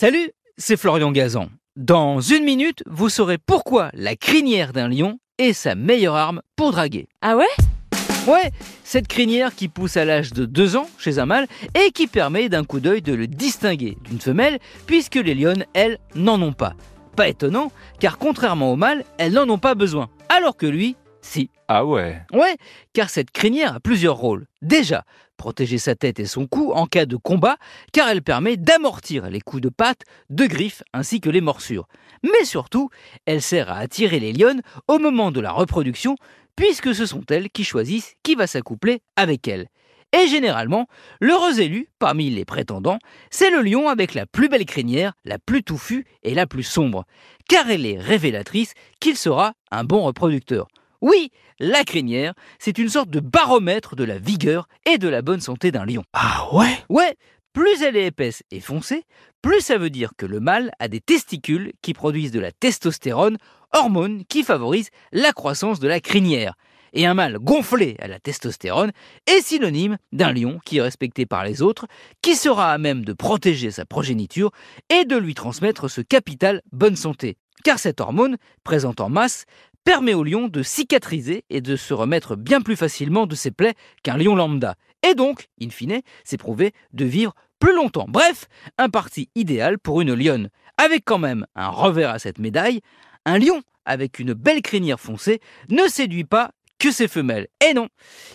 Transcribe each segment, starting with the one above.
Salut, c'est Florian Gazan. Dans une minute, vous saurez pourquoi la crinière d'un lion est sa meilleure arme pour draguer. Ah ouais? Ouais, cette crinière qui pousse à l'âge de 2 ans chez un mâle et qui permet d'un coup d'œil de le distinguer d'une femelle puisque les lionnes, elles, n'en ont pas. Pas étonnant, car contrairement aux mâles, elles n'en ont pas besoin. Alors que lui, si. Ah ouais Ouais, car cette crinière a plusieurs rôles. Déjà, protéger sa tête et son cou en cas de combat, car elle permet d'amortir les coups de patte, de griffes ainsi que les morsures. Mais surtout, elle sert à attirer les lionnes au moment de la reproduction, puisque ce sont elles qui choisissent qui va s'accoupler avec elles. Et généralement, l'heureux élu parmi les prétendants, c'est le lion avec la plus belle crinière, la plus touffue et la plus sombre, car elle est révélatrice qu'il sera un bon reproducteur. Oui, la crinière, c'est une sorte de baromètre de la vigueur et de la bonne santé d'un lion. Ah ouais? Ouais, plus elle est épaisse et foncée, plus ça veut dire que le mâle a des testicules qui produisent de la testostérone, hormone qui favorise la croissance de la crinière. Et un mâle gonflé à la testostérone est synonyme d'un lion qui est respecté par les autres, qui sera à même de protéger sa progéniture et de lui transmettre ce capital bonne santé. Car cette hormone, présente en masse, permet au lion de cicatriser et de se remettre bien plus facilement de ses plaies qu'un lion lambda. Et donc, in fine, c'est prouvé de vivre plus longtemps. Bref, un parti idéal pour une lionne, avec quand même un revers à cette médaille. Un lion avec une belle crinière foncée ne séduit pas que ses femelles. Et non,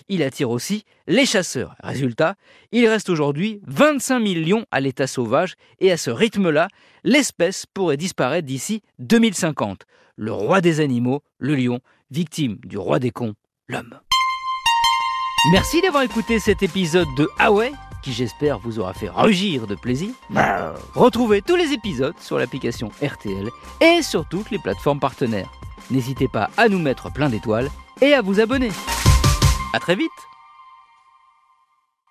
il attire aussi les chasseurs. Résultat, il reste aujourd'hui 25 000 lions à l'état sauvage et à ce rythme-là, l'espèce pourrait disparaître d'ici 2050. Le roi des animaux, le lion, victime du roi des cons, l'homme. Merci d'avoir écouté cet épisode de Ah ouais qui j'espère vous aura fait rugir de plaisir. Retrouvez tous les épisodes sur l'application RTL et sur toutes les plateformes partenaires. N'hésitez pas à nous mettre plein d'étoiles et à vous abonner. A très vite